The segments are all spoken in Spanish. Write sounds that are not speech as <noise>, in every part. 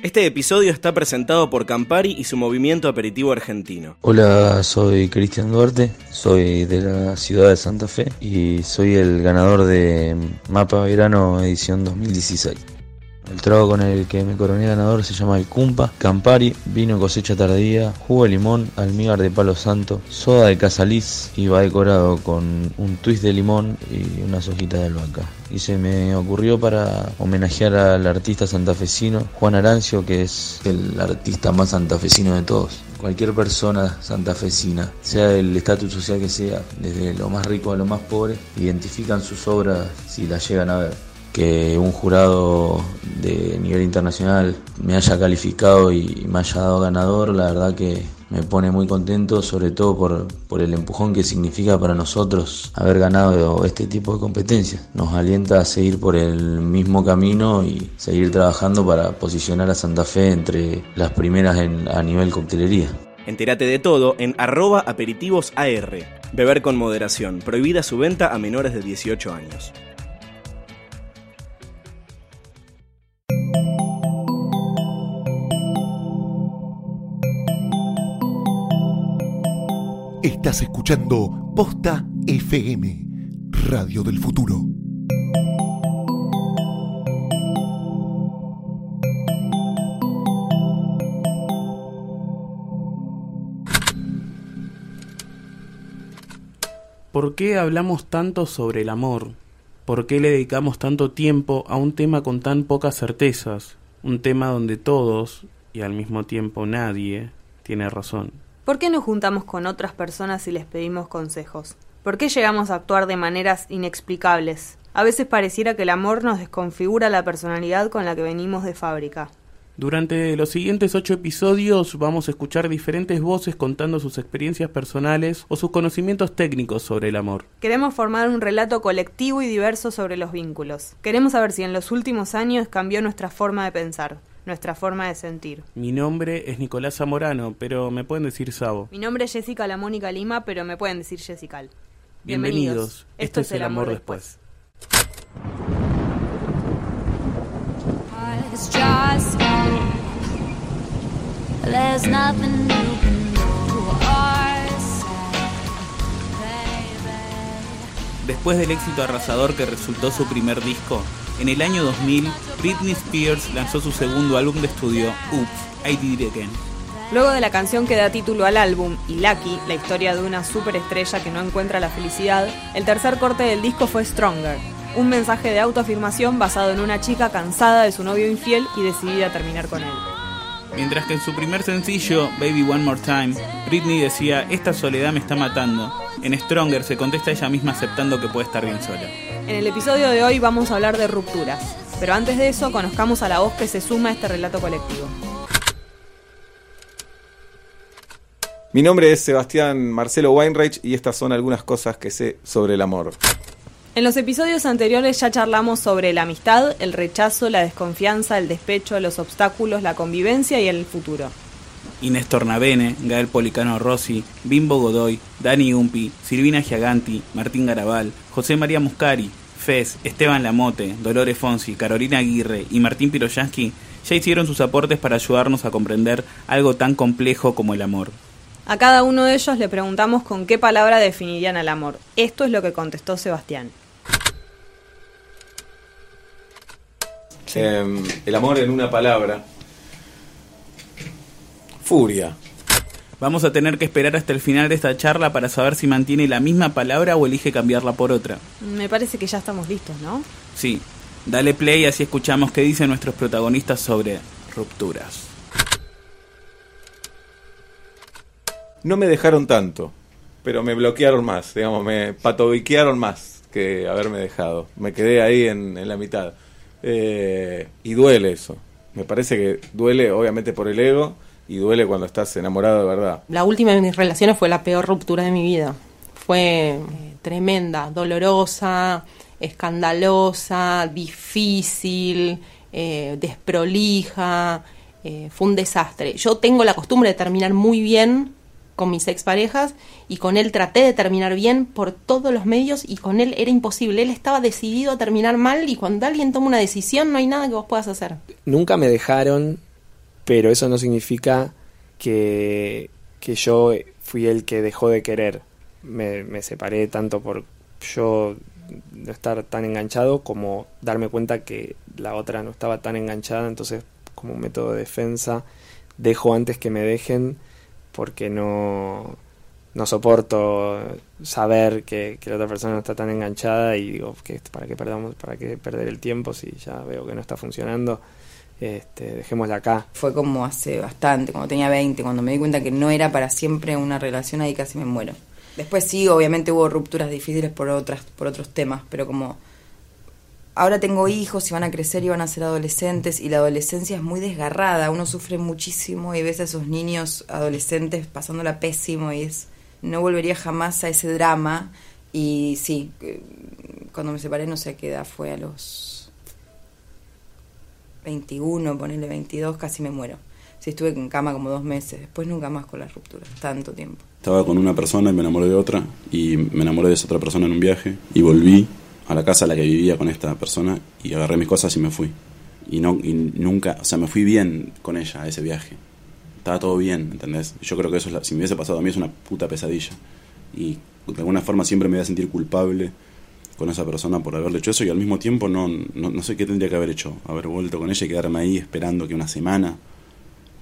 Este episodio está presentado por Campari y su movimiento aperitivo argentino. Hola, soy Cristian Duarte, soy de la ciudad de Santa Fe y soy el ganador de Mapa Verano edición 2016. El trago con el que me coroné ganador se llama el Cumpa, Campari, vino cosecha tardía, jugo de limón, almíbar de palo santo, soda de casaliz y va decorado con un twist de limón y unas hojitas de albahaca. Y se me ocurrió para homenajear al artista santafesino Juan Arancio, que es el artista más santafesino de todos. Cualquier persona santafesina, sea del estatus social que sea, desde lo más rico a lo más pobre, identifican sus obras si las llegan a ver que un jurado de nivel internacional me haya calificado y me haya dado ganador, la verdad que me pone muy contento, sobre todo por, por, el empujón que significa para nosotros haber ganado este tipo de competencias. Nos alienta a seguir por el mismo camino y seguir trabajando para posicionar a Santa Fe entre las primeras en, a nivel coctelería. Entérate de todo en arroba aperitivosAR. Beber con moderación. Prohibida su venta a menores de 18 años. Estás escuchando Posta FM, Radio del Futuro. ¿Por qué hablamos tanto sobre el amor? ¿Por qué le dedicamos tanto tiempo a un tema con tan pocas certezas? Un tema donde todos, y al mismo tiempo nadie, tiene razón. ¿Por qué nos juntamos con otras personas y les pedimos consejos? ¿Por qué llegamos a actuar de maneras inexplicables? A veces pareciera que el amor nos desconfigura la personalidad con la que venimos de fábrica. Durante los siguientes ocho episodios vamos a escuchar diferentes voces contando sus experiencias personales o sus conocimientos técnicos sobre el amor. Queremos formar un relato colectivo y diverso sobre los vínculos. Queremos saber si en los últimos años cambió nuestra forma de pensar nuestra forma de sentir. Mi nombre es Nicolás Zamorano, pero me pueden decir Sabo. Mi nombre es Jessica La Mónica Lima, pero me pueden decir Jessica. Bienvenidos. Bienvenidos. Esto, Esto, es El Amor, después. Después del éxito arrasador que resultó su primer disco, en el año 2000, Britney Spears lanzó su segundo álbum de estudio, Oops, I Did It Again. Luego de la canción que da título al álbum y Lucky, la historia de una superestrella que no encuentra la felicidad, el tercer corte del disco fue Stronger, un mensaje de autoafirmación basado en una chica cansada de su novio infiel y decidida a terminar con él. Mientras que en su primer sencillo, Baby One More Time, Britney decía, esta soledad me está matando. En Stronger se contesta ella misma aceptando que puede estar bien sola. En el episodio de hoy vamos a hablar de rupturas, pero antes de eso conozcamos a la voz que se suma a este relato colectivo. Mi nombre es Sebastián Marcelo Weinreich y estas son algunas cosas que sé sobre el amor. En los episodios anteriores ya charlamos sobre la amistad, el rechazo, la desconfianza, el despecho, los obstáculos, la convivencia y el futuro. Inés Tornavene, Gael Policano Rossi, Bimbo Godoy, Dani Umpi, Silvina Giaganti, Martín Garabal, José María Muscari, Fez, Esteban Lamote, Dolores Fonsi, Carolina Aguirre y Martín Piroyansky ya hicieron sus aportes para ayudarnos a comprender algo tan complejo como el amor. A cada uno de ellos le preguntamos con qué palabra definirían al amor. Esto es lo que contestó Sebastián. Em, el amor en una palabra. Furia. Vamos a tener que esperar hasta el final de esta charla para saber si mantiene la misma palabra o elige cambiarla por otra. Me parece que ya estamos listos, ¿no? Sí. Dale play así escuchamos qué dicen nuestros protagonistas sobre rupturas. No me dejaron tanto, pero me bloquearon más, digamos, me patobiquearon más que haberme dejado. Me quedé ahí en, en la mitad. Eh, y duele eso. Me parece que duele obviamente por el ego y duele cuando estás enamorado de verdad. La última de mis relaciones fue la peor ruptura de mi vida. Fue eh, tremenda, dolorosa, escandalosa, difícil, eh, desprolija. eh, fue un desastre. Yo tengo la costumbre de terminar muy bien con mis exparejas y con él traté de terminar bien por todos los medios y con él era imposible. Él estaba decidido a terminar mal y cuando alguien toma una decisión no hay nada que vos puedas hacer. Nunca me dejaron, pero eso no significa que, que yo fui el que dejó de querer. Me, separé tanto por yo no estar tan enganchado como darme cuenta que la otra no estaba tan enganchada, entonces como método de defensa dejo antes que me dejen porque no, no soporto saber que, que la otra persona no está tan enganchada y digo que para qué perdamos para qué perder el tiempo si ya veo que no está funcionando este, dejémosla acá Fue como hace bastante, cuando tenía 20, cuando me di cuenta que no era para siempre una relación, ahí casi me muero. Después sí, obviamente hubo rupturas difíciles por otras por otros temas, pero como ahora tengo hijos y van a crecer y van a ser adolescentes y la adolescencia es muy desgarrada, uno sufre muchísimo y ves a esos niños adolescentes pasándola pésimo y es no volvería jamás a ese drama y sí, eh, cuando me separé no sé qué edad fue a los 21, ponerle 22, casi me muero. Sí, estuve en cama como dos meses, después nunca más con las rupturas, tanto tiempo. Estaba con una persona y me enamoré de otra y me enamoré de esa otra persona en un viaje y volví a la casa a la que vivía con esta persona y agarré mis cosas y me fui. Y, no, y nunca, o sea, me fui bien con ella a ese viaje. Estaba todo bien, ¿entendés? Yo creo que eso, es la- si me hubiese pasado a mí, es una puta pesadilla. Y de alguna forma siempre me voy a sentir culpable con esa persona por haberle hecho eso y al mismo tiempo no, no, no sé qué tendría que haber hecho. Haber vuelto con ella y quedarme ahí esperando que una semana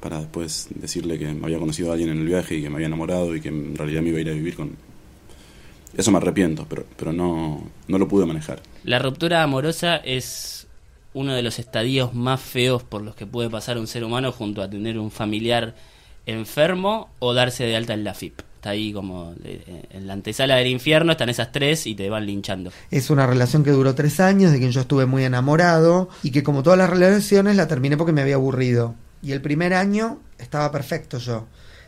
para después decirle que me había conocido a alguien en el viaje y que me había enamorado y que en realidad me iba a ir a vivir con... Eso me arrepiento, pero, pero no, no lo pude manejar. La ruptura amorosa es uno de los estadios más feos por los que puede pasar un ser humano junto a tener un familiar enfermo o darse de alta en la FIP. Está ahí como eh, en la antesala del infierno, están esas tres y te van linchando. Es una relación que duró tres años, de quien yo estuve muy enamorado y que como todas las relaciones la terminé porque me había aburrido. Y el primer año estaba perfecto yo,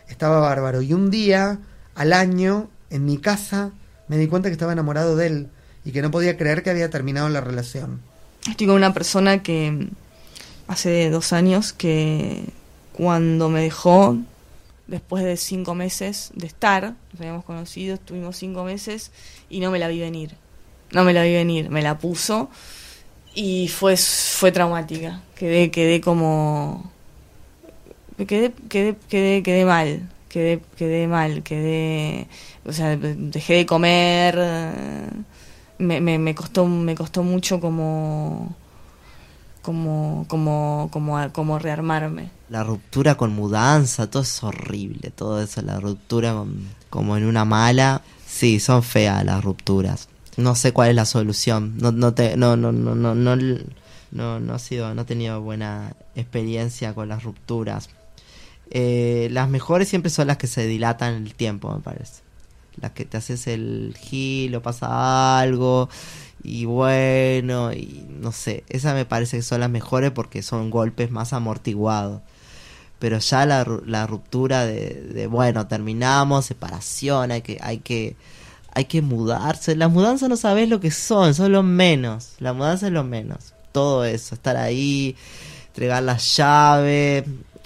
estaba bárbaro. Y un día, al año, en mi casa, me di cuenta que estaba enamorado de él y que no podía creer que había terminado la relación. Estoy con una persona que hace dos años que cuando me dejó, después de cinco meses de estar, nos habíamos conocido, estuvimos cinco meses y no me la vi venir. No me la vi venir, me la puso y fue, fue traumática. Quedé, quedé como... Quedé, quedé, quedé, quedé mal, quedé, quedé mal, quedé... O sea, dejé de comer, me, me, costó me costó mucho como como como como como rearmarme La ruptura con mudanza, todo es horrible, todo eso, la ruptura con- como en una mala. Sí, son feas las rupturas. No sé cuál es la solución. No, no te, no, no, no, no, no, no, no ha sido, no he tenido buena experiencia con las rupturas. Eh, las mejores siempre son las que se dilatan el tiempo, me parece. Las que te haces el gil o pasa algo y bueno, y no sé, esas me parece que son las mejores porque son golpes más amortiguados. Pero ya la, la ruptura de, de, bueno, terminamos, separación, hay que, hay que, hay que mudarse. Las mudanzas no sabes lo que son, son lo menos. La mudanza es lo menos. Todo eso, estar ahí, entregar la llave,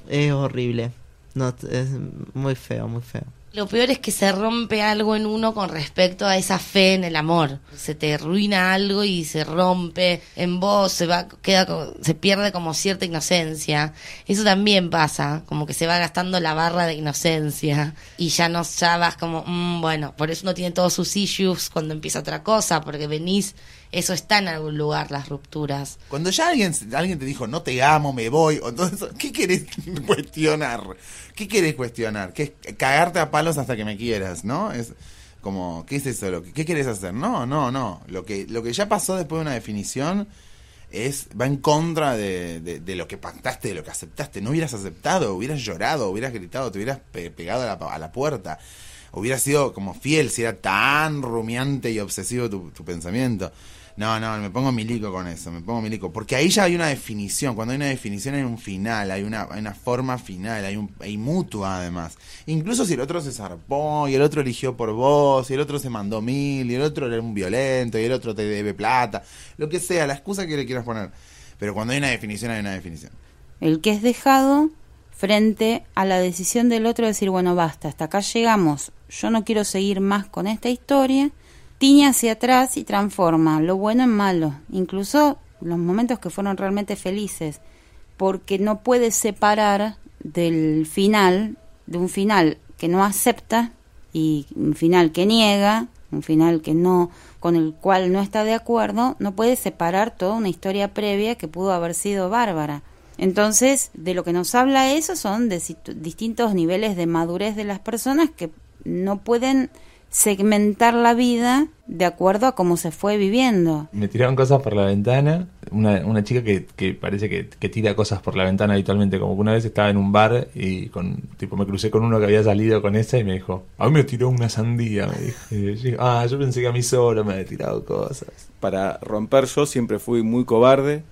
es horrible. No, es muy feo, muy feo. Lo peor es que se rompe algo en uno con respecto a esa fe en el amor. Se te arruina algo y se rompe en vos, se va, queda, se pierde como cierta inocencia. Eso también pasa, como que se va gastando la barra de inocencia y ya no ya vas como, mm, bueno, por eso uno tiene todos sus issues cuando empieza otra cosa, porque venís, eso está en algún lugar, las rupturas. Cuando ya alguien, alguien te dijo, no te amo, me voy, o todo eso, ¿qué querés <laughs> cuestionar? ¿Qué querés cuestionar? ¿Qué es cagarte a palos hasta que me quieras, no? Es como, ¿qué es eso? Lo que, ¿Qué querés hacer? No, no, no. Lo que, lo que ya pasó después de una definición es va en contra de, de- lo que pactaste, de lo que aceptaste. No hubieras aceptado, hubieras llorado, hubieras gritado, te hubieras pe- pegado a la, a la puerta. Hubieras sido como fiel si era tan rumiante y obsesivo tu, tu pensamiento. No, no, me pongo milico con eso, me pongo milico. Porque ahí ya hay una definición. Cuando hay una definición hay un final, hay una, hay una forma final, hay, un, hay mutua además. Incluso si el otro se zarpó y el otro eligió por vos, y el otro se mandó mil, y el otro era un violento, y el otro te debe plata, lo que sea, la excusa que le quieras poner. Pero cuando hay una definición, hay una definición. El que es dejado frente a la decisión del otro de decir, bueno, basta, hasta acá llegamos, yo no quiero seguir más con esta historia, tiñe hacia atrás y transforma lo bueno en malo, incluso los momentos que fueron realmente felices, porque no puedes separar del final, de un final que no acepta y un final que niega, un final que no con el cual no está de acuerdo, no puedes separar toda una historia previa que pudo haber sido bárbara. Entonces, de lo que nos habla eso son de distintos niveles de madurez de las personas que no pueden segmentar la vida de acuerdo a cómo se fue viviendo. Me tiraron cosas por la ventana. Una, una chica que, que parece que, que tira cosas por la ventana habitualmente. Como que una vez estaba en un bar y con tipo me crucé con uno que había salido con esa y me dijo, a mí me tiró una sandía. Me dijo. Y yo ah, yo pensé que a mí solo me había tirado cosas. Para romper yo siempre fui muy cobarde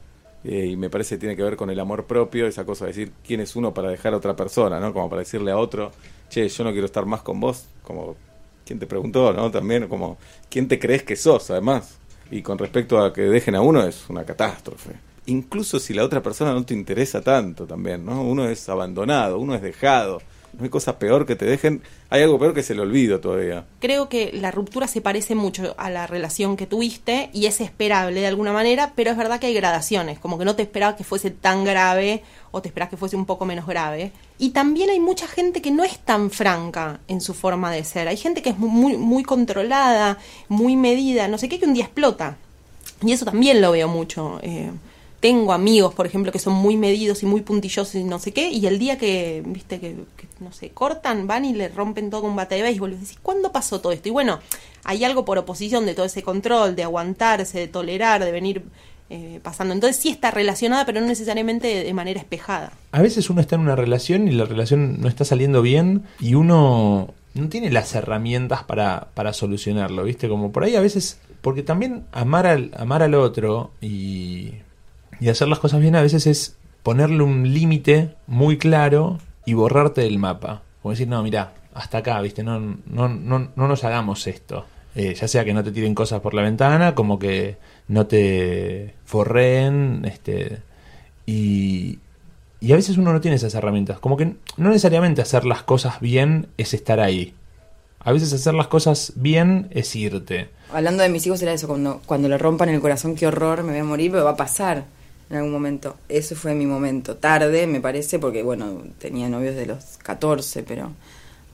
eh, y me parece que tiene que ver con el amor propio, esa cosa de decir quién es uno para dejar a otra persona, ¿no? Como para decirle a otro, che, yo no quiero estar más con vos, como quién te preguntó, ¿no? También como quién te crees que sos, además. Y con respecto a que dejen a uno es una catástrofe. Incluso si la otra persona no te interesa tanto también, ¿no? Uno es abandonado, uno es dejado. No hay cosa peor que te dejen, hay algo peor que es el olvido todavía. Creo que la ruptura se parece mucho a la relación que tuviste y es esperable de alguna manera, pero es verdad que hay gradaciones, como que no te esperaba que fuese tan grave o te esperas que fuese un poco menos grave. Y también hay mucha gente que no es tan franca en su forma de ser. Hay gente que es muy, muy controlada, muy medida, no sé qué, que un día explota. Y eso también lo veo mucho. Eh, tengo amigos, por ejemplo, que son muy medidos y muy puntillosos y no sé qué, y el día que, viste, que, que, no sé, cortan, van y le rompen todo con un bate de béisbol, y decís, ¿cuándo pasó todo esto? Y bueno, hay algo por oposición de todo ese control, de aguantarse, de tolerar, de venir eh, pasando. Entonces sí está relacionada, pero no necesariamente de, manera espejada. A veces uno está en una relación y la relación no está saliendo bien y uno no tiene las herramientas para, para solucionarlo, ¿viste? Como por ahí a veces, porque también amar al, amar al otro y, y hacer las cosas bien a veces es ponerle un límite muy claro y borrarte del mapa. Como decir, no, mira, hasta acá, ¿viste? No, no, no, no nos hagamos esto. Eh, ya sea que no te tiren cosas por la ventana, como que no te forreen, este, y, y a veces uno no tiene esas herramientas. Como que no necesariamente hacer las cosas bien es estar ahí. A veces hacer las cosas bien es irte. Hablando de mis hijos era eso, cuando, cuando le rompan el corazón, qué horror, me voy a morir, pero va a pasar en algún momento. Eso fue mi momento. Tarde, me parece, porque bueno, tenía novios de los 14, pero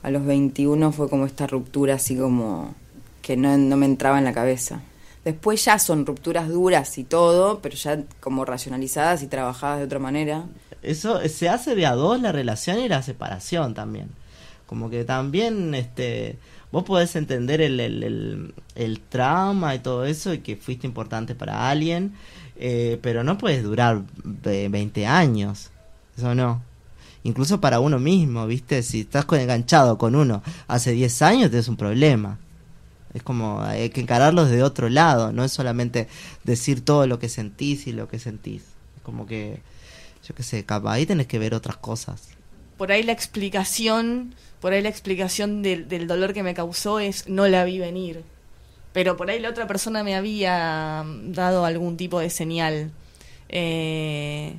a los 21 fue como esta ruptura así como que no, no me entraba en la cabeza. Después ya son rupturas duras y todo, pero ya como racionalizadas y trabajadas de otra manera. Eso se hace de a dos la relación y la separación también. Como que también este vos podés entender el, el, el, el trauma y todo eso y que fuiste importante para alguien, eh, pero no puedes durar ve- 20 años. Eso no. Incluso para uno mismo, ¿viste? Si estás enganchado con uno hace 10 años, tienes un problema. Es como hay que encararlos de otro lado, no es solamente decir todo lo que sentís y lo que sentís. Es como que, yo qué sé, capaz ahí tenés que ver otras cosas. por ahí la explicación, por ahí la explicación del, del dolor que me causó es no la vi venir. Pero por ahí la otra persona me había dado algún tipo de señal eh,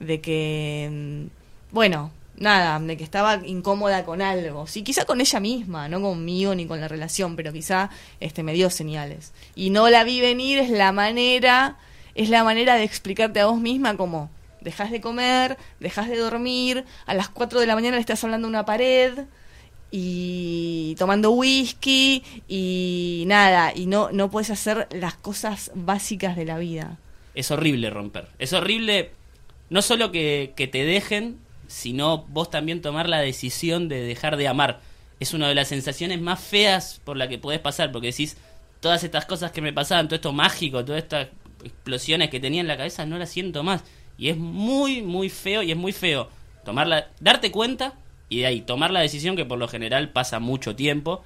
de que, mm, bueno, nada, de que estaba incómoda con algo. Sí, quizá con ella misma, no conmigo ni con la relación, pero quizá este me dio señales. Y no la vi venir es la manera, es la manera de explicarte a vos misma como dejas de comer, dejas de dormir, a las 4 de la mañana le estás hablando a una pared y tomando whisky y nada, y no, no puedes hacer las cosas básicas de la vida. Es horrible romper. Es horrible no solo que, que te dejen, sino vos también tomar la decisión de dejar de amar. Es una de las sensaciones más feas por la que podés pasar, porque decís, todas estas cosas que me pasaban, todo esto mágico, todas estas explosiones que tenía en la cabeza, no las siento más. Y es muy, muy feo, y es muy feo tomarla, darte cuenta y de ahí tomar la decisión que por lo general pasa mucho tiempo.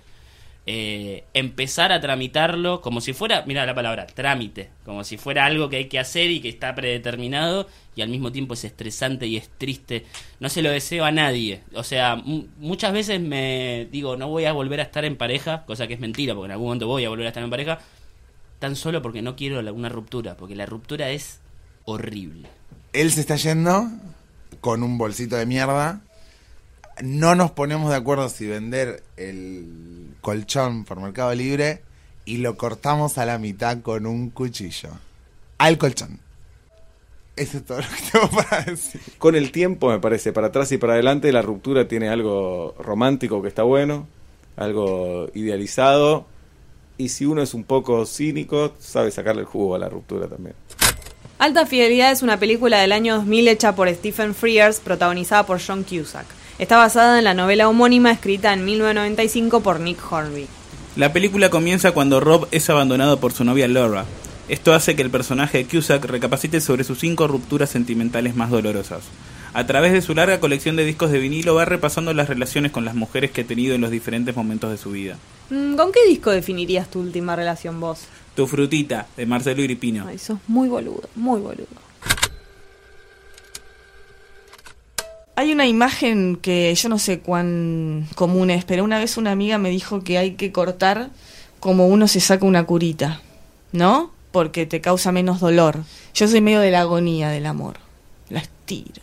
Eh, empezar a tramitarlo como si fuera, mira la palabra, trámite, como si fuera algo que hay que hacer y que está predeterminado y al mismo tiempo es estresante y es triste. No se lo deseo a nadie. O sea, mu- muchas veces me digo, no voy a volver a estar en pareja, cosa que es mentira, porque en algún momento voy a volver a estar en pareja, tan solo porque no quiero una ruptura, porque la ruptura es horrible. Él se está yendo con un bolsito de mierda. No nos ponemos de acuerdo si vender el colchón por Mercado Libre y lo cortamos a la mitad con un cuchillo. Al colchón. Eso es todo lo que tengo para decir. Con el tiempo, me parece, para atrás y para adelante, la ruptura tiene algo romántico que está bueno, algo idealizado, y si uno es un poco cínico, sabe sacarle el jugo a la ruptura también. Alta Fidelidad es una película del año 2000 hecha por Stephen Frears, protagonizada por John Cusack. Está basada en la novela homónima escrita en 1995 por Nick Hornby. La película comienza cuando Rob es abandonado por su novia Laura. Esto hace que el personaje de Cusack recapacite sobre sus cinco rupturas sentimentales más dolorosas. A través de su larga colección de discos de vinilo va repasando las relaciones con las mujeres que ha tenido en los diferentes momentos de su vida. Mm, ¿Con qué disco definirías tu última relación vos? Tu frutita, de Marcelo Iripino. Ay, sos muy boludo, muy boludo. Hay una imagen que yo no sé cuán común es, pero una vez una amiga me dijo que hay que cortar como uno se saca una curita, ¿no? Porque te causa menos dolor. Yo soy medio de la agonía del amor. La estiro.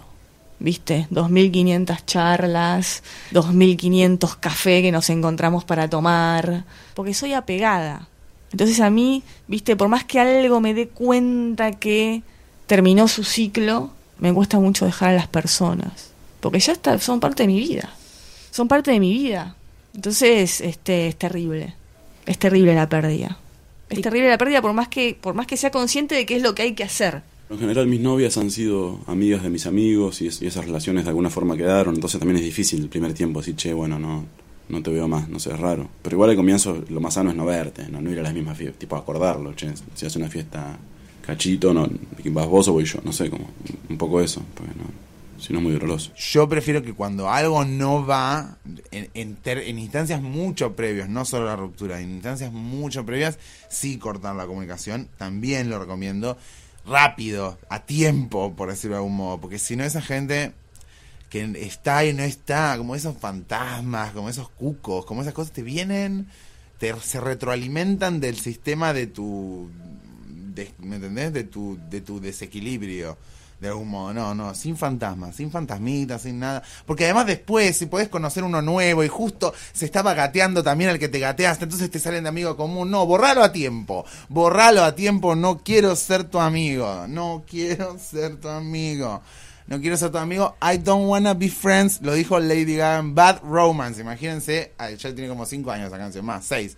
¿Viste? 2500 charlas, 2500 café que nos encontramos para tomar. Porque soy apegada. Entonces a mí, ¿viste? Por más que algo me dé cuenta que terminó su ciclo, me cuesta mucho dejar a las personas. Porque ya está, son parte de mi vida. Son parte de mi vida. Entonces, este, es terrible. Es terrible la pérdida. Es terrible la pérdida por más que, por más que sea consciente de qué es lo que hay que hacer. En general mis novias han sido amigas de mis amigos y, es- y esas relaciones de alguna forma quedaron, entonces también es difícil el primer tiempo decir, che, bueno, no, no te veo más, no sé, es raro. Pero igual al comienzo lo más sano es no verte, no, no ir a las mismas fiestas, tipo acordarlo, che, si hace una fiesta cachito, no, vas vos o voy yo, no sé, como un poco eso, porque no, si no muy doloroso. Yo prefiero que cuando algo no va, en, ter- en instancias mucho previas, no solo la ruptura, en instancias mucho previas, sí cortar la comunicación. También lo recomiendo. Rápido, a tiempo, por decirlo de algún modo. Porque si no, esa gente que está y no está, como esos fantasmas, como esos cucos, como esas cosas, te vienen, te, se retroalimentan del sistema de tu. ¿Me entendés? De tu, de tu desequilibrio de algún modo. No, no, sin fantasmas, sin fantasmitas, sin nada. Porque además después, si podés conocer uno nuevo y justo se estaba gateando también al que te gateaste, entonces te salen de amigo común. No, borralo a tiempo. Borralo a tiempo. No quiero ser tu amigo. No quiero ser tu amigo. No quiero ser tu amigo. I don't wanna be friends. Lo dijo Lady Gaga en Bad Romance. Imagínense, ya tiene como 5 años esa canción, más 6.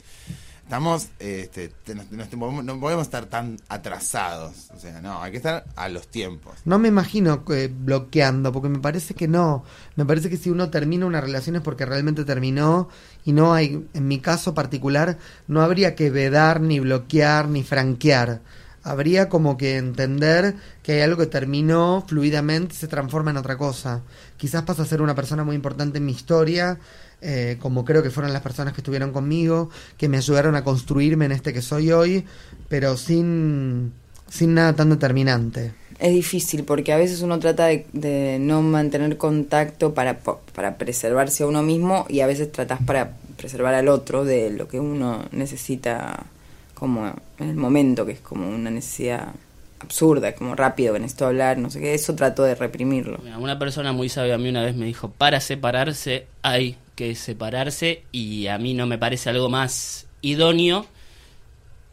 Estamos, este, te- no, no- no podemos estar tan atrasados. O sea, no, hay que estar a los tiempos. No me imagino eh, bloqueando, porque me parece que no. Me parece que si uno termina una relación es porque realmente terminó y no hay, en mi caso particular, no habría que vedar, ni bloquear, ni franquear. Habría como que entender que hay algo que terminó fluidamente y se transforma en otra cosa. Quizás pasa a ser una persona muy importante en mi historia, eh, como creo que fueron las personas que estuvieron conmigo, que me ayudaron a construirme en este que soy hoy, pero sin, sin nada tan determinante. Es difícil porque a veces uno trata de, de no mantener contacto para, para preservarse a uno mismo y a veces tratas para preservar al otro de lo que uno necesita como en el momento, que es como una necesidad absurda, como rápido, que necesito hablar, no sé qué, eso trato de reprimirlo. Mira, Una persona muy sabia a mí una vez me dijo, para separarse hay que separarse y a mí no me parece algo más idóneo.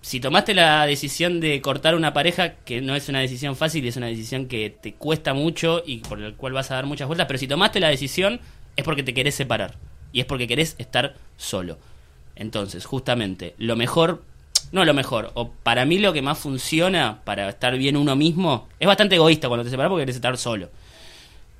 Si tomaste la decisión de cortar una pareja, que no es una decisión fácil, es una decisión que te cuesta mucho y por el cual vas a dar muchas vueltas, pero si tomaste la decisión es porque te querés separar y es porque querés estar solo. Entonces, justamente, lo mejor, no lo mejor, o para mí lo que más funciona para estar bien uno mismo, es bastante egoísta cuando te separas porque querés estar solo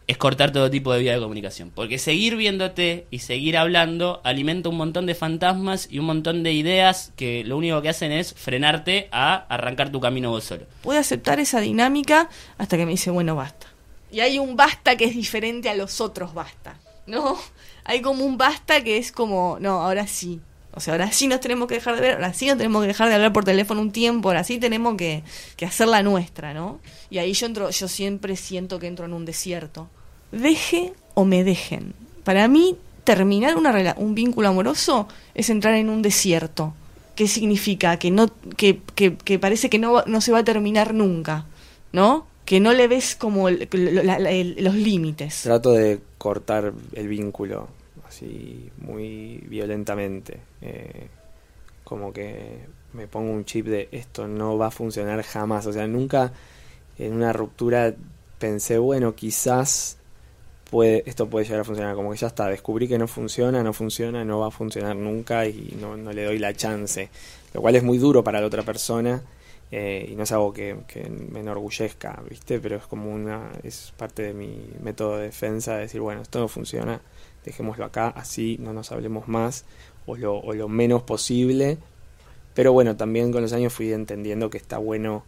es cortar todo tipo de vía de comunicación. Porque seguir viéndote y seguir hablando alimenta un montón de fantasmas y un montón de ideas que lo único que hacen es frenarte a arrancar tu camino vos solo. Pude aceptar esa dinámica hasta que me dice, bueno, basta. Y hay un basta que es diferente a los otros basta, ¿no? Hay como un basta que es como, no, ahora sí. O sea, ahora sí nos tenemos que dejar de ver, ahora sí nos tenemos que dejar de hablar por teléfono un tiempo, ahora sí tenemos que, que hacer la nuestra, ¿no? Y ahí yo entro, yo siempre siento que entro en un desierto. Deje o me dejen. Para mí, terminar una un vínculo amoroso es entrar en un desierto. ¿Qué significa? Que no, que, que, que parece que no, no se va a terminar nunca, ¿no? Que no le ves como el- la- el- los límites. Trato de cortar el vínculo así muy violentamente. eh, como que me pongo un chip de esto no va a funcionar jamás. O sea, nunca en una ruptura pensé, bueno, quizás puede, esto puede llegar a funcionar. Como que ya está, descubrí que no funciona, no funciona, no va a funcionar nunca y no, no le doy la chance. Lo cual es muy duro para la otra persona. eh, y no es algo que, me enorgullezca, ¿viste? Pero es como una, es parte de mi método de defensa, de decir, bueno, esto no funciona, dejémoslo acá, así no nos hablemos más, o lo, o lo menos posible. Pero bueno, también con los años fui entendiendo que está bueno,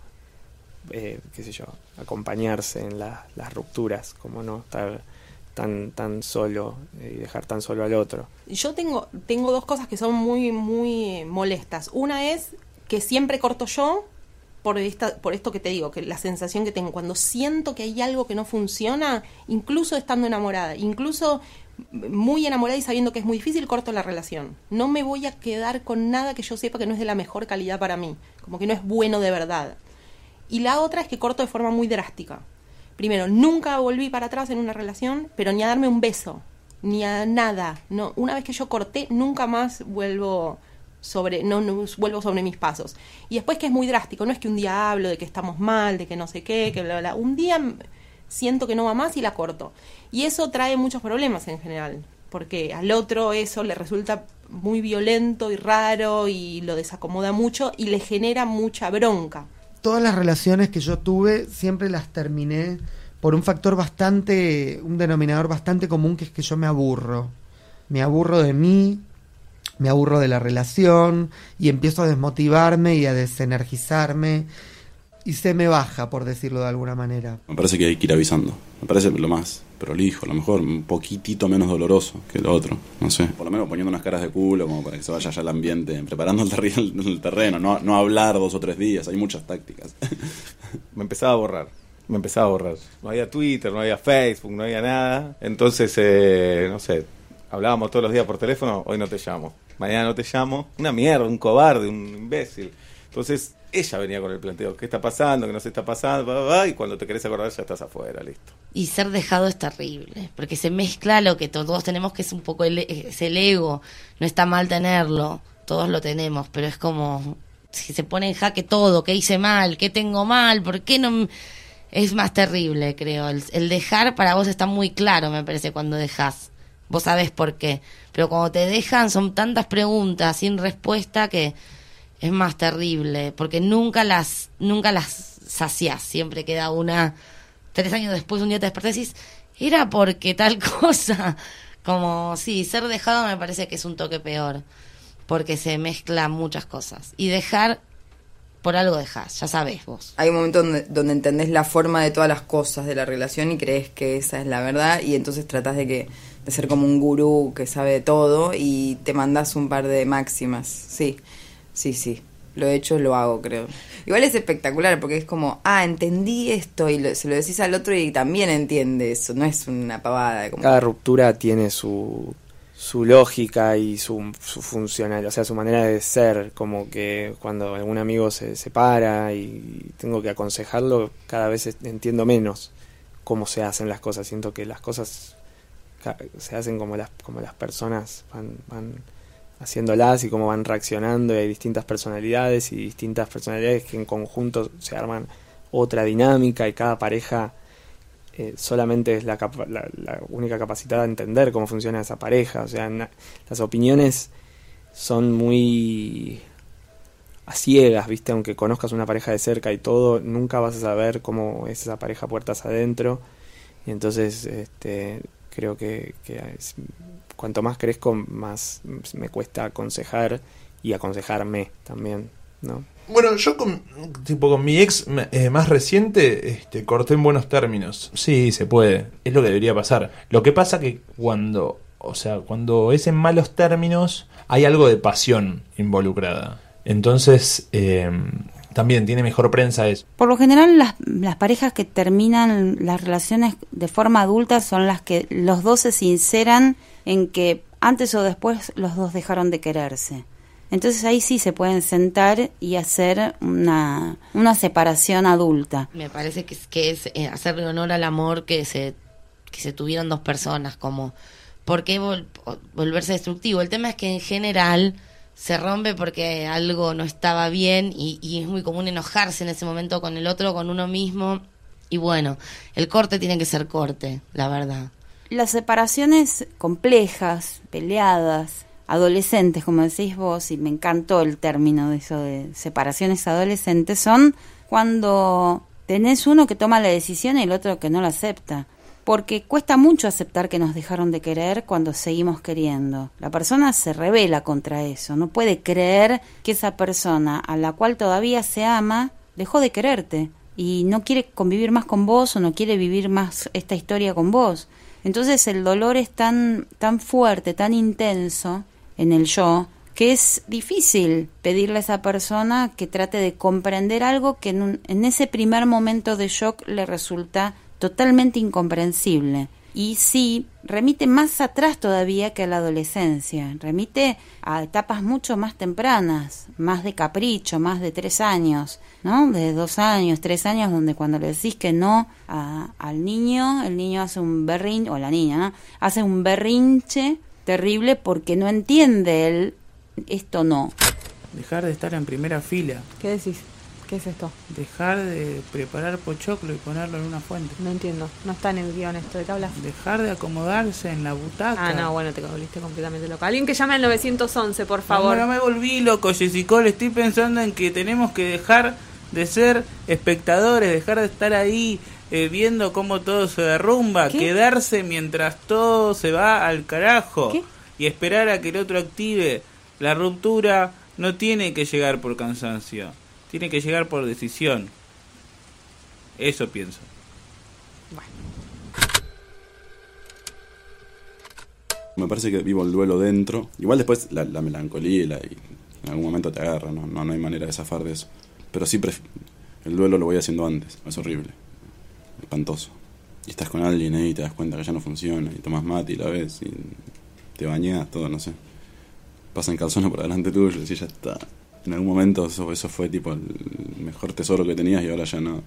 eh, qué sé yo, acompañarse en la- las rupturas, como no estar tan, tan solo eh, y dejar tan solo al otro. Yo tengo, tengo dos cosas que son muy, muy molestas. Una es que siempre corto yo por, esta, por esto que te digo, que la sensación que tengo, cuando siento que hay algo que no funciona, incluso estando enamorada, incluso muy enamorada y sabiendo que es muy difícil, corto la relación. No me voy a quedar con nada que yo sepa que no es de la mejor calidad para mí, como que no es bueno de verdad. Y la otra es que corto de forma muy drástica. Primero, nunca volví para atrás en una relación, pero ni a darme un beso, ni a nada. No, una vez que yo corté, nunca más vuelvo sobre, no, vuelvo sobre mis pasos. Y después que es muy drástico, no es que un día hablo de que estamos mal, de que no sé qué, que bla bla. Un día siento que no va más y la corto. Y eso trae muchos problemas en general, porque al otro eso le resulta muy violento y raro y lo desacomoda mucho y le genera mucha bronca. Todas las relaciones que yo tuve siempre las terminé por un factor bastante, un denominador bastante común que es que yo me aburro. Me aburro de mí, me aburro de la relación y empiezo a desmotivarme y a desenergizarme y se me baja, por decirlo de alguna manera. Me parece que hay que ir avisando. Me parece lo más prolijo, a lo mejor un poquitito menos doloroso que lo otro. No sé. Por lo menos poniendo unas caras de culo como para que se vaya ya el ambiente, preparando el, terri- el terreno, no, no hablar dos o tres días. Hay muchas tácticas. <laughs> me empezaba a borrar. Me empezaba a borrar. No había Twitter, no había Facebook, no había nada. Entonces, eh, no sé, hablábamos todos los días por teléfono, hoy no te llamo. Mañana no te llamo. Una mierda, un cobarde, un imbécil. Entonces, ella venía con el planteo, ¿qué está pasando? ¿Qué no se está pasando? Y cuando te querés acordar ya estás afuera, listo. Y ser dejado es terrible, porque se mezcla lo que todos tenemos, que es un poco el, es el ego. No está mal tenerlo, todos lo tenemos, pero es como si se pone en jaque todo, qué hice mal, qué tengo mal, por qué no... Es más terrible, creo. El, el dejar para vos está muy claro, me parece, cuando dejas. Vos sabés por qué. Pero cuando te dejan son tantas preguntas sin respuesta que es más terrible, porque nunca las, nunca las saciás, siempre queda una, tres años después un día te despertás y decís, era porque tal <laughs> cosa, como, sí, ser dejado me parece que es un toque peor, porque se mezclan muchas cosas, y dejar, por algo dejas, ya sabes vos. Hay un momento donde, donde entendés la forma de todas las cosas de la relación y crees que esa es la verdad y entonces tratás de que de ser como un gurú que sabe de todo y te mandás un par de máximas. Sí, sí, sí. Lo he hecho, lo hago, creo. Igual es espectacular porque es como, ah, entendí esto y lo- se lo decís al otro y también entiende eso. No es una pavada. Como... Cada ruptura tiene su, su lógica y su, su funcional, o sea, su manera de ser, como que cuando algún amigo se separa y tengo que aconsejarlo, cada vez entiendo menos cómo se hacen las cosas. Siento que las cosas se hacen como las, como las personas van, van haciéndolas y cómo van reaccionando y hay distintas personalidades y distintas personalidades que en conjunto se arman otra dinámica y cada pareja eh, solamente es la, capa- la, única capacitada de entender cómo funciona esa pareja. O sea, las opiniones son muy a ciegas, ¿viste? Aunque conozcas una pareja de cerca y todo, nunca vas a saber cómo es esa pareja puertas adentro. Y entonces, este, creo que, que cuanto más crezco, más me cuesta aconsejar y aconsejarme también, ¿no? Bueno, yo con, tipo, con mi ex eh, más reciente este, corté en buenos términos. Sí, se puede. Es lo que debería pasar. Lo que pasa que cuando o sea, cuando es en malos términos, hay algo de pasión involucrada. Entonces, eh, también tiene mejor prensa eso. Por lo general, las, las parejas que terminan las relaciones de forma adulta son las que los dos se sinceran en que antes o después los dos dejaron de quererse. Entonces ahí sí se pueden sentar y hacer una, una separación adulta. Me parece que es, que es eh, hacerle honor al amor que se, que se tuvieron dos personas, como, ¿por qué vol- volverse destructivo? El tema es que en general se rompe porque algo no estaba bien y, es muy común enojarse en ese momento con el otro, con uno mismo. Y bueno, el corte tiene que ser corte, la verdad. Las separaciones complejas, peleadas, adolescentes, como decís vos, y me encantó el término de eso de separaciones adolescentes, son cuando tenés uno que toma la decisión y el otro que no la acepta. Porque cuesta mucho aceptar que nos dejaron de querer cuando seguimos queriendo. La persona se revela contra eso, no puede creer que esa persona a la cual todavía se ama dejó de quererte y no quiere convivir más con vos o no quiere vivir más esta historia con vos. Entonces el dolor es tan, tan fuerte, tan intenso en el yo, que es difícil pedirle a esa persona que trate de comprender algo que en, un- en ese primer momento de shock le resulta totalmente incomprensible. Y sí, remite más atrás todavía que a la adolescencia, remite a etapas mucho más tempranas, más de capricho, más de tres años, ¿no? De dos años, tres años, donde cuando le decís que no a- al niño, el niño hace un berrinche, o la niña, ¿no? Hace un berrinche terrible porque no entiende él esto no. Dejar de estar en primera fila. ¿Qué decís? ¿Qué es esto? Dejar de preparar pochoclo y ponerlo en una fuente. No entiendo. No está en el guion esto. ¿De qué hablas? Dejar de acomodarse en la butaca. Ah, no, bueno, te volviste completamente loca. Alguien que llame al 911, por favor. No, no me volví loco, Jessicol. Estoy pensando en que tenemos que dejar de ser espectadores, dejar de estar ahí eh, viendo cómo todo se derrumba, ¿Qué? quedarse mientras todo se va al carajo ¿Qué? y esperar a que el otro active. La ruptura no tiene que llegar por cansancio, tiene que llegar por decisión. Eso pienso. Me parece que vivo el duelo dentro. Igual después la, la melancolía y, la- y en algún momento te agarra, ¿no? No, no hay manera de zafar de eso. Pero sí, pref- el duelo lo voy haciendo antes. Es horrible. Espantoso. Y estás con alguien ahí y te das cuenta que ya no funciona. Y tomas mate y la ves y te bañas, todo, no sé. Pasan calzones por delante tuyo y ya está. En algún momento eso, eso fue tipo el mejor tesoro que tenías y ahora ya no.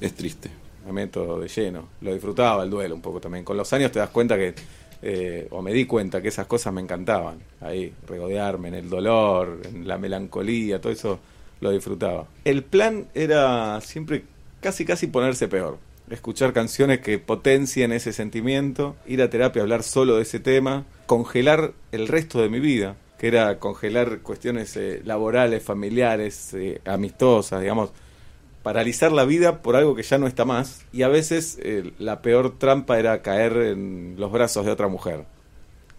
Es triste. me meto de lleno. Lo disfrutaba el duelo un poco también. Con los años te das cuenta que, eh, o me di cuenta que esas cosas me encantaban. Ahí, regodearme en el dolor, en la melancolía, todo eso lo disfrutaba. El plan era siempre casi casi ponerse peor. Escuchar canciones que potencien ese sentimiento, ir a terapia a hablar solo de ese tema, congelar el resto de mi vida, que era congelar cuestiones eh, laborales, familiares, eh, amistosas, digamos, paralizar la vida por algo que ya no está más y a veces eh, la peor trampa era caer en los brazos de otra mujer.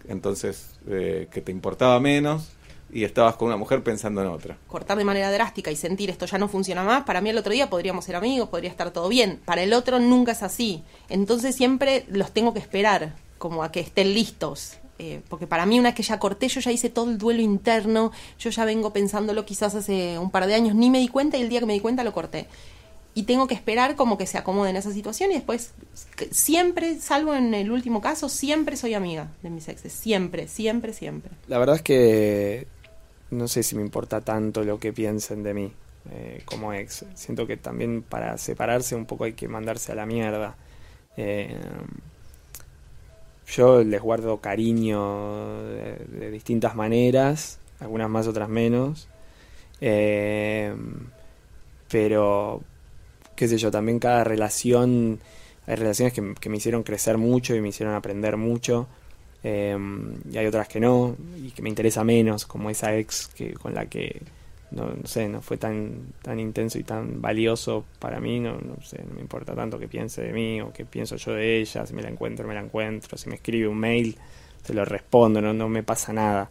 Entonces, eh, que te importaba menos y estabas con una mujer pensando en otra. cortar de manera drástica y sentir esto ya no funciona más, para mí el otro día podríamos ser amigos, podría estar todo bien. Para el otro nunca es así. Entonces siempre los tengo que esperar, como a que estén listos. Eh, porque para mí una vez que ya corté, yo ya hice todo el duelo interno, yo ya vengo pensándolo quizás hace un par de años, ni me di cuenta y el día que me di cuenta lo corté. Y tengo que esperar como que se acomode en esa situación y después, siempre, salvo en el último caso, siempre soy amiga de mis exes. Siempre, siempre, siempre. La verdad es que no sé si me importa tanto lo que piensen de mí eh, como ex. Siento que también para separarse un poco hay que mandarse a la mierda. Eh, yo les guardo cariño de, distintas maneras, algunas más, otras menos. Eh, pero, qué sé yo, también cada relación, hay relaciones que, que me hicieron crecer mucho y me hicieron aprender mucho. Eh, y hay otras que no, y que me interesa menos, como esa ex que con la que no, sé, no fue tan, tan intenso y tan valioso para mí, no, no sé, no me importa tanto que piense de mí o que pienso yo de ella, si me la encuentro, me la encuentro, si me escribe un mail, se lo respondo, no, no me pasa nada.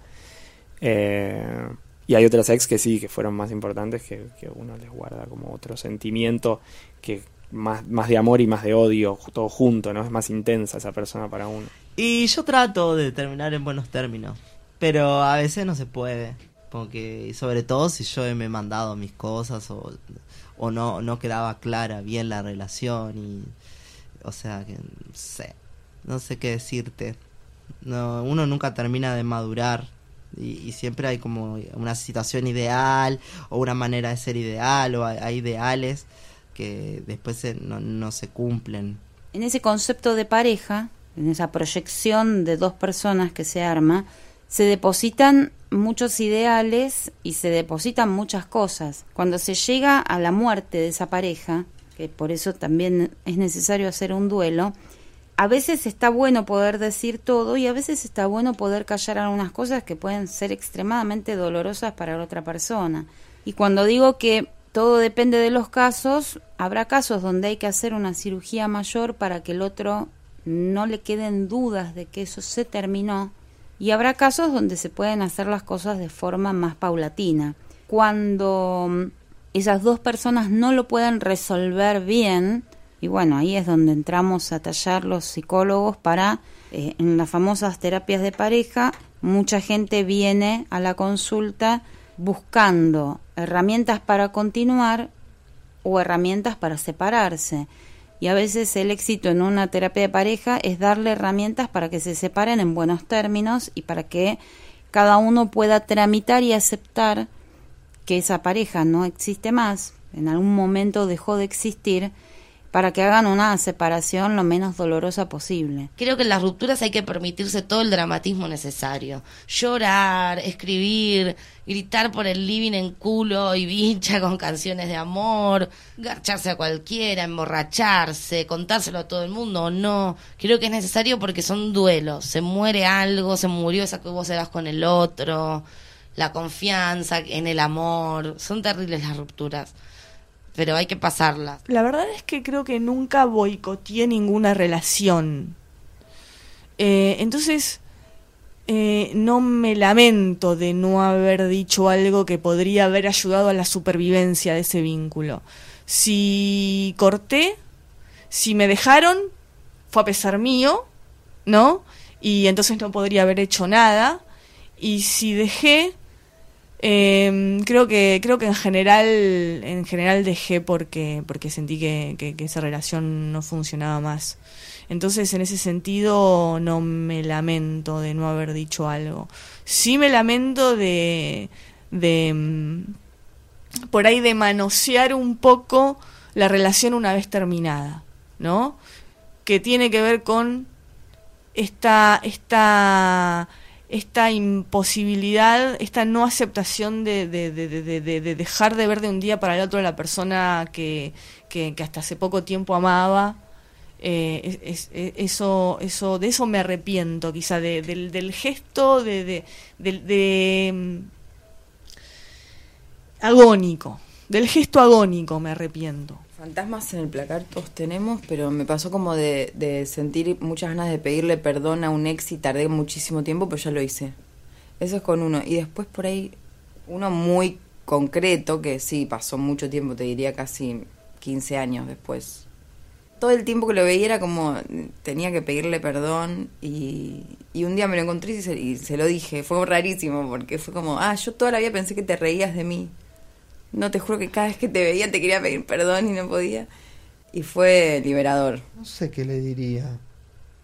Eh, y hay otras ex que sí, que fueron más importantes, que, que uno les guarda como otro sentimiento que, más, más de amor y más de odio, todo junto, ¿no? Es más intensa esa persona para uno. Y yo trato de terminar en buenos términos, pero a veces no se puede, porque sobre todo si yo me he mandado mis cosas o, o no, no quedaba clara bien la relación y, o sea, que no sé, qué decirte. No, uno nunca termina de madurar y, siempre hay como una situación ideal o una manera de ser ideal o hay, hay ideales que después se- no, no se cumplen. En ese concepto de pareja, en esa proyección de dos personas que se arma, se depositan muchos ideales y se depositan muchas cosas. Cuando se llega a la muerte de esa pareja, que por eso también es necesario hacer un duelo, a veces está bueno poder decir todo y a veces está bueno poder callar algunas cosas que pueden ser extremadamente dolorosas para la otra persona. Y cuando digo que todo depende de los casos, habrá casos donde hay que hacer una cirugía mayor para que el otro no le queden dudas de que eso se terminó y habrá casos donde se pueden hacer las cosas de forma más paulatina. Cuando mm, esas dos personas no lo pueden resolver bien, y bueno, ahí es donde entramos a tallar los psicólogos para, eh, en las famosas terapias de pareja, mucha gente viene a la consulta buscando herramientas para continuar o herramientas para separarse. Y a veces el éxito en una terapia de pareja es darle herramientas para que se separen en buenos términos y para que cada uno pueda tramitar y aceptar que esa pareja no existe más, en algún momento dejó de existir, para que hagan una separación lo menos dolorosa posible. Creo que en las rupturas hay que permitirse todo el dramatismo necesario. Llorar, escribir, gritar por el living en culo y vincha con canciones de amor, garcharse a cualquiera, emborracharse, contárselo a todo el mundo o no. Creo que es necesario porque son duelos. Se muere algo, se murió esa que vos eras con el otro, la confianza en el amor. Son terribles las rupturas. Pero hay que pasarlas. La verdad es que creo que nunca boicoteé ninguna relación. Eh, entonces, eh, no me lamento de no haber dicho algo que podría haber ayudado a la supervivencia de ese vínculo. Si corté, si me dejaron, fue a pesar mío, ¿no? Y entonces no podría haber hecho nada. Y si dejé, eh, creo que creo que en general en general dejé porque porque sentí que, que- esa relación no funcionaba más. Entonces en ese sentido no me lamento de no haber dicho algo. Sí me lamento de de mm, por ahí de manosear un poco la relación una vez terminada no que tiene que ver con esta esta esta imposibilidad, esta no aceptación de, de, de, de- de- de dejar de ver de un día para el otro a la persona que, que, hasta hace poco tiempo amaba. Eh, es- es- eso, eso, de eso me arrepiento, quizá, de- del, del gesto de, mm, agónico, del gesto agónico me arrepiento. Fantasmas en el placar todos tenemos, pero me pasó como de, de sentir muchas ganas de pedirle perdón a un ex y tardé muchísimo tiempo, pero ya lo hice. Eso es con uno. Y después por ahí, uno muy concreto, que sí, pasó mucho tiempo, te diría casi 15 años después. Todo el tiempo que lo veía era como, tenía que pedirle perdón y, y un día me lo encontré y se, y se lo dije. Fue rarísimo porque fue como, ah, yo toda la vida pensé que te reías de mí. No, te juro que cada vez que te veía te quería pedir perdón y no podía. Y fue liberador. No sé qué le diría.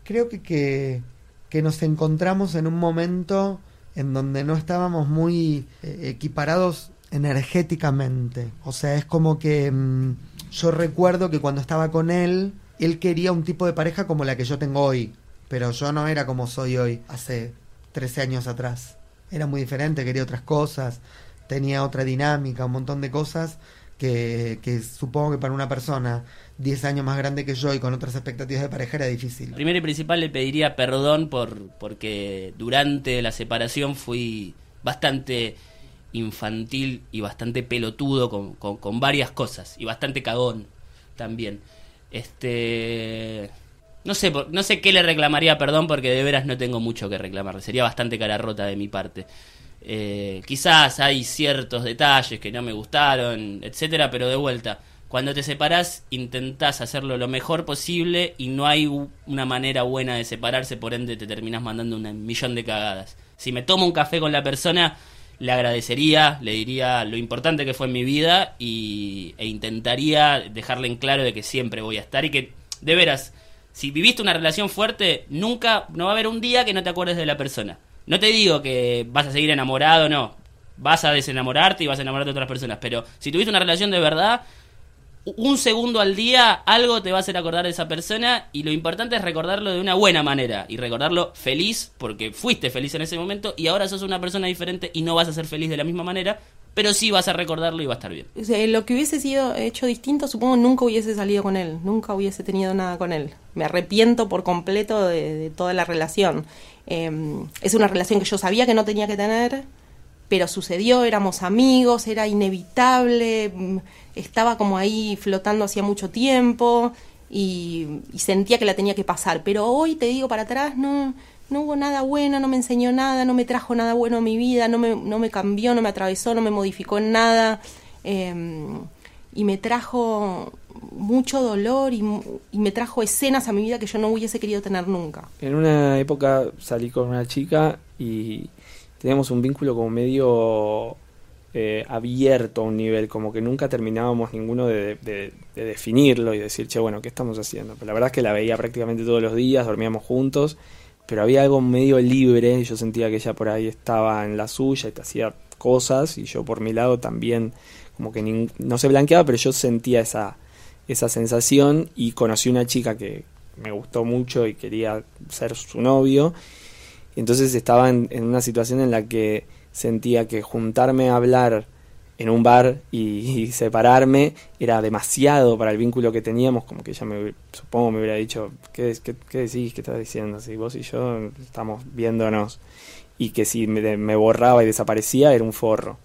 Creo que, que, que nos encontramos en un momento en donde no estábamos muy eh, equiparados energéticamente. O sea, es como que mm, yo recuerdo que cuando estaba con él, él quería un tipo de pareja como la que yo tengo hoy. Pero yo no era como soy hoy, hace 13 años atrás. Era muy diferente, quería otras cosas, tenía otra dinámica, un montón de cosas que, que supongo que para una persona 10 años más grande que yo y con otras expectativas de pareja era difícil. Primero y principal le pediría perdón por porque durante la separación fui bastante infantil y bastante pelotudo con, con, con varias cosas y bastante cagón también. Este no sé, no sé qué le reclamaría perdón porque de veras no tengo mucho que reclamarle. Sería bastante cara rota de mi parte. Eh, quizás hay ciertos detalles que no me gustaron, etcétera, pero de vuelta, Cuando te separás, intentás hacerlo lo mejor posible y no hay una manera buena de separarse, por ende te terminás mandando un millón de cagadas. Si me tomo un café con la persona, le agradecería, le diría lo importante que fue en mi vida y, e intentaría dejarle en claro de que siempre voy a estar y que, de veras, si viviste una relación fuerte, nunca, no va a haber un día que no te acuerdes de la persona. No te digo que vas a seguir enamorado, no. Vas a desenamorarte y vas a enamorarte de otras personas, pero si tuviste una relación de verdad, un segundo al día algo te va a hacer acordar de esa persona y lo importante es recordarlo de una buena manera y recordarlo feliz porque fuiste feliz en ese momento y ahora sos una persona diferente y no vas a ser feliz de la misma manera, pero sí vas a recordarlo y va a estar bien. O sea, lo que hubiese sido hecho distinto, supongo nunca hubiese salido con él, nunca hubiese tenido nada con él. Me arrepiento por completo de, toda la relación. Eh, es una relación que yo sabía que no tenía que tener, pero sucedió, éramos amigos, era inevitable, mm, estaba como ahí flotando hacía mucho tiempo y, sentía que la tenía que pasar. Pero hoy te digo para atrás, no, no hubo nada bueno, no me enseñó nada, no me trajo nada bueno a mi vida, no me, no me cambió, no me atravesó, no me modificó en nada. eh, y me trajo mucho dolor y, y me trajo escenas a mi vida que yo no hubiese querido tener nunca. En una época salí con una chica y teníamos un vínculo como medio eh, abierto a un nivel, como que nunca terminábamos ninguno de, de- de definirlo y decir, che, bueno, ¿qué estamos haciendo? Pero la verdad es que la veía prácticamente todos los días, dormíamos juntos, pero había algo medio libre y yo sentía que ella por ahí estaba en la suya y te hacía cosas y yo por mi lado también como que no se blanqueaba, pero yo sentía esa, esa sensación y conocí una chica que me gustó mucho y quería ser su novio. Entonces estaba en, una situación en la que sentía que juntarme a hablar en un bar y, separarme era demasiado para el vínculo que teníamos, como que ella me, supongo me hubiera dicho, ¿qué, qué, qué decís? ¿Qué estás diciendo? Si vos y yo estamos viéndonos y que si me, me borraba y desaparecía era un forro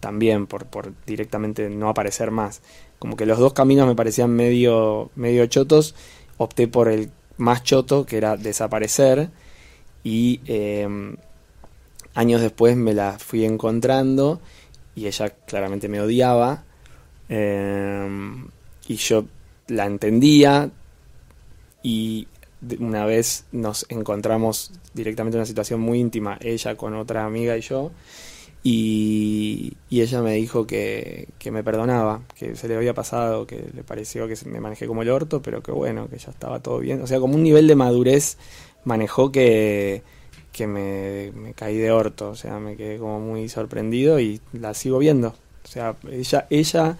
también por, por directamente no aparecer más. Como que los dos caminos me parecían medio, medio chotos, opté por el más choto, que era desaparecer, y eh, años después me la fui encontrando y ella claramente me odiaba, eh, y yo la entendía, y una vez nos encontramos directamente en una situación muy íntima, ella con otra amiga y yo, y, y ella me dijo que, que me perdonaba, que se le había pasado, que le pareció que me manejé como el orto, pero que bueno, que ya estaba todo bien. O sea, como un nivel de madurez manejó que, que me, me caí de orto, o sea, me quedé como muy sorprendido y la sigo viendo. O sea, ella, ella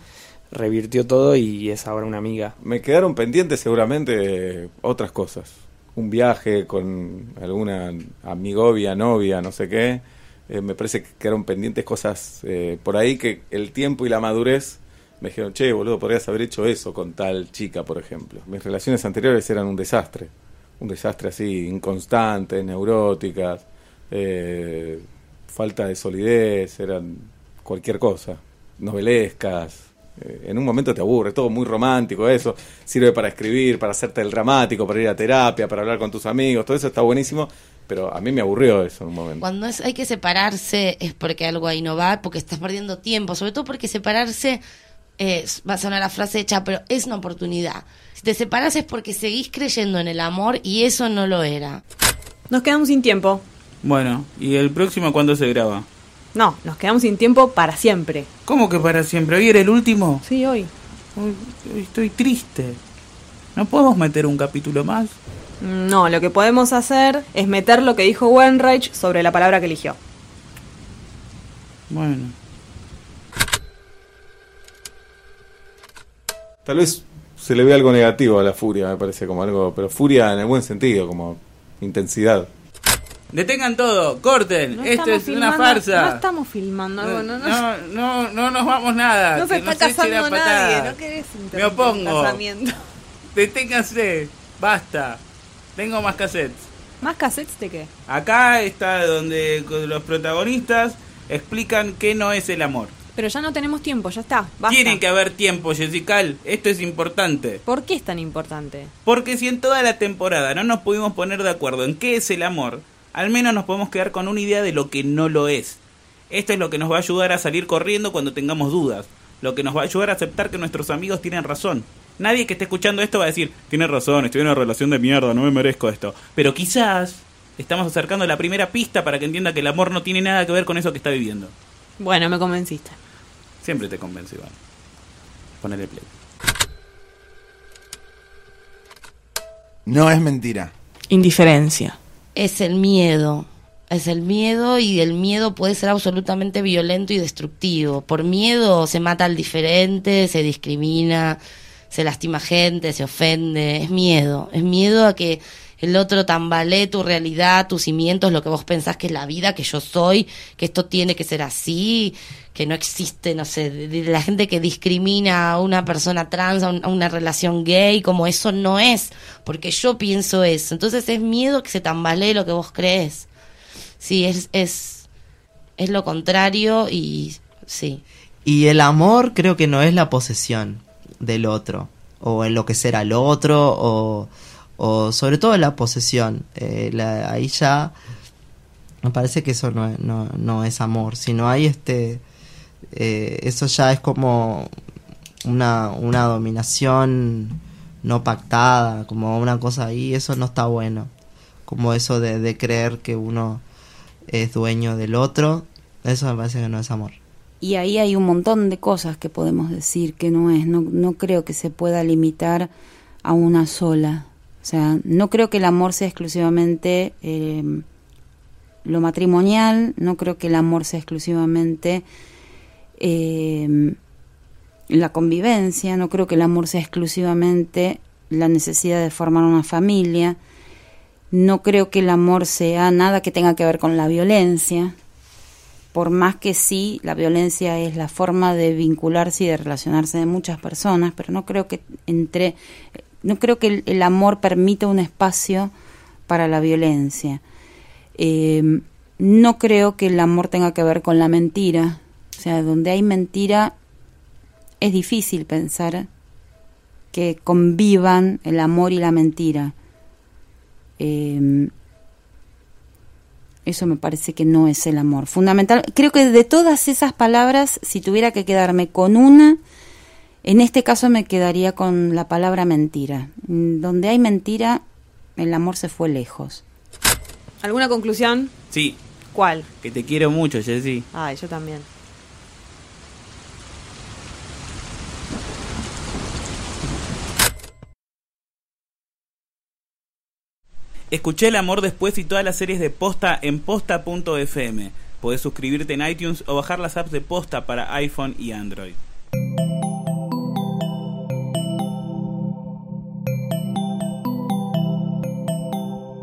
revirtió todo y es ahora una amiga. Me quedaron pendientes seguramente otras cosas. Un viaje con alguna amigovia, novia, no sé qué. Eh, me parece que quedaron pendientes cosas eh, por ahí que el tiempo y la madurez me dijeron, che, boludo, podrías haber hecho eso con tal chica, por ejemplo. Mis relaciones anteriores eran un desastre. Un desastre así, inconstante, neuróticas, eh, falta de solidez, eran cualquier cosa. Novelescas, eh, en un momento te aburre, todo muy romántico eso, sirve para escribir, para hacerte el dramático, para ir a terapia, para hablar con tus amigos, todo eso está buenísimo, pero a mí me aburrió eso en un momento. Cuando es, hay que separarse es porque algo ahí no va, porque estás perdiendo tiempo, sobre todo porque separarse, eh, va a sonar la frase hecha, pero es una oportunidad. Si te separas es porque seguís creyendo en el amor y eso no lo era. Nos quedamos sin tiempo. Bueno, ¿y el próximo cuándo se graba? No, nos quedamos sin tiempo para siempre. ¿Cómo que para siempre? ¿Hoy era el último? Sí, hoy. Hoy, hoy estoy triste. ¿No podemos meter un capítulo más? No, lo que podemos hacer es meter lo que dijo Wenreich sobre la palabra que eligió. Bueno. Tal vez se le ve algo negativo a la furia, me parece como algo, pero furia en el buen sentido, como intensidad. Detengan todo, corten. No Esto es una farsa. No estamos filmando. No, no, no, no, no nos vamos nada. no se está casando nadie. No querés Me opongo. casamiento. <laughs> Deténganse. Basta. Tengo más cassettes. ¿Más cassettes de qué? Acá está donde los protagonistas explican qué no es el amor. Pero ya no tenemos tiempo, ya está. Basta. Tiene que haber tiempo, Jessical. Esto es importante. ¿Por qué es tan importante? Porque si en toda la temporada no nos pudimos poner de acuerdo en qué es el amor, al menos nos podemos quedar con una idea de lo que no lo es. Esto es lo que nos va a ayudar a salir corriendo cuando tengamos dudas. lo que nos va a ayudar a aceptar que nuestros amigos tienen razón. Nadie que esté escuchando esto va a decir, tiene razón, estoy en una relación de mierda, no me merezco esto. Pero quizás estamos acercando la primera pista para que entienda que el amor no tiene nada que ver con eso que está viviendo. Bueno, me convenciste. Siempre te convenzo, Iván. Ponele play. No es mentira. Indiferencia. Es el miedo. Es el miedo y el miedo puede ser absolutamente violento y destructivo. Por miedo se mata al diferente, se discrimina, se lastima gente, se ofende. Es miedo. Es miedo a que el otro tambalee tu realidad, tus cimientos, lo que vos pensás que es la vida, que yo soy, que esto tiene que ser así, que no existe, no sé, de, la gente que discrimina a una persona trans, a, un- a una relación gay, como eso no es, porque yo pienso eso. Entonces es miedo que se tambalee lo que vos crees. Sí, es, es, es lo contrario y sí. Y el amor creo que no es la posesión del otro, o enloquecer al otro, o, o sobre todo la posesión. Eh, la- ahí ya me parece que eso no es, no, no es amor, sino hay este... eh, eso ya es como una, una dominación no pactada, como una cosa ahí, eso no está bueno. Como eso de, de creer que uno es dueño del otro, eso me parece que no es amor. Y ahí hay un montón de cosas que podemos decir que no es. No, no creo que se pueda limitar a una sola. Sea, no creo que el amor sea exclusivamente eh, lo matrimonial, no creo que el amor sea exclusivamente eh, la convivencia, no creo que el amor sea exclusivamente la necesidad de formar una familia, no creo que el amor sea nada que tenga que ver con la violencia, por más que sí, la violencia es la forma de vincularse y de relacionarse de muchas personas, pero no creo que entre, no creo que el, amor permita un espacio para la violencia. Eh, no creo que el amor tenga que ver con la mentira, o sea, donde hay mentira es difícil pensar que convivan el amor y la mentira. Eh, eso me parece que no es el amor. Fundamental, creo que de todas esas palabras, si tuviera que quedarme con una, en este caso me quedaría con la palabra mentira. Mm, Donde hay mentira, el amor se fue lejos. ¿Alguna conclusión? Sí, ¿Cuál? que te quiero mucho, Jessy. Ay, yo también. Escuché El Amor Después y todas las series de Posta en posta.fm. Podés suscribirte en iTunes o bajar las apps de Posta para iPhone y Android.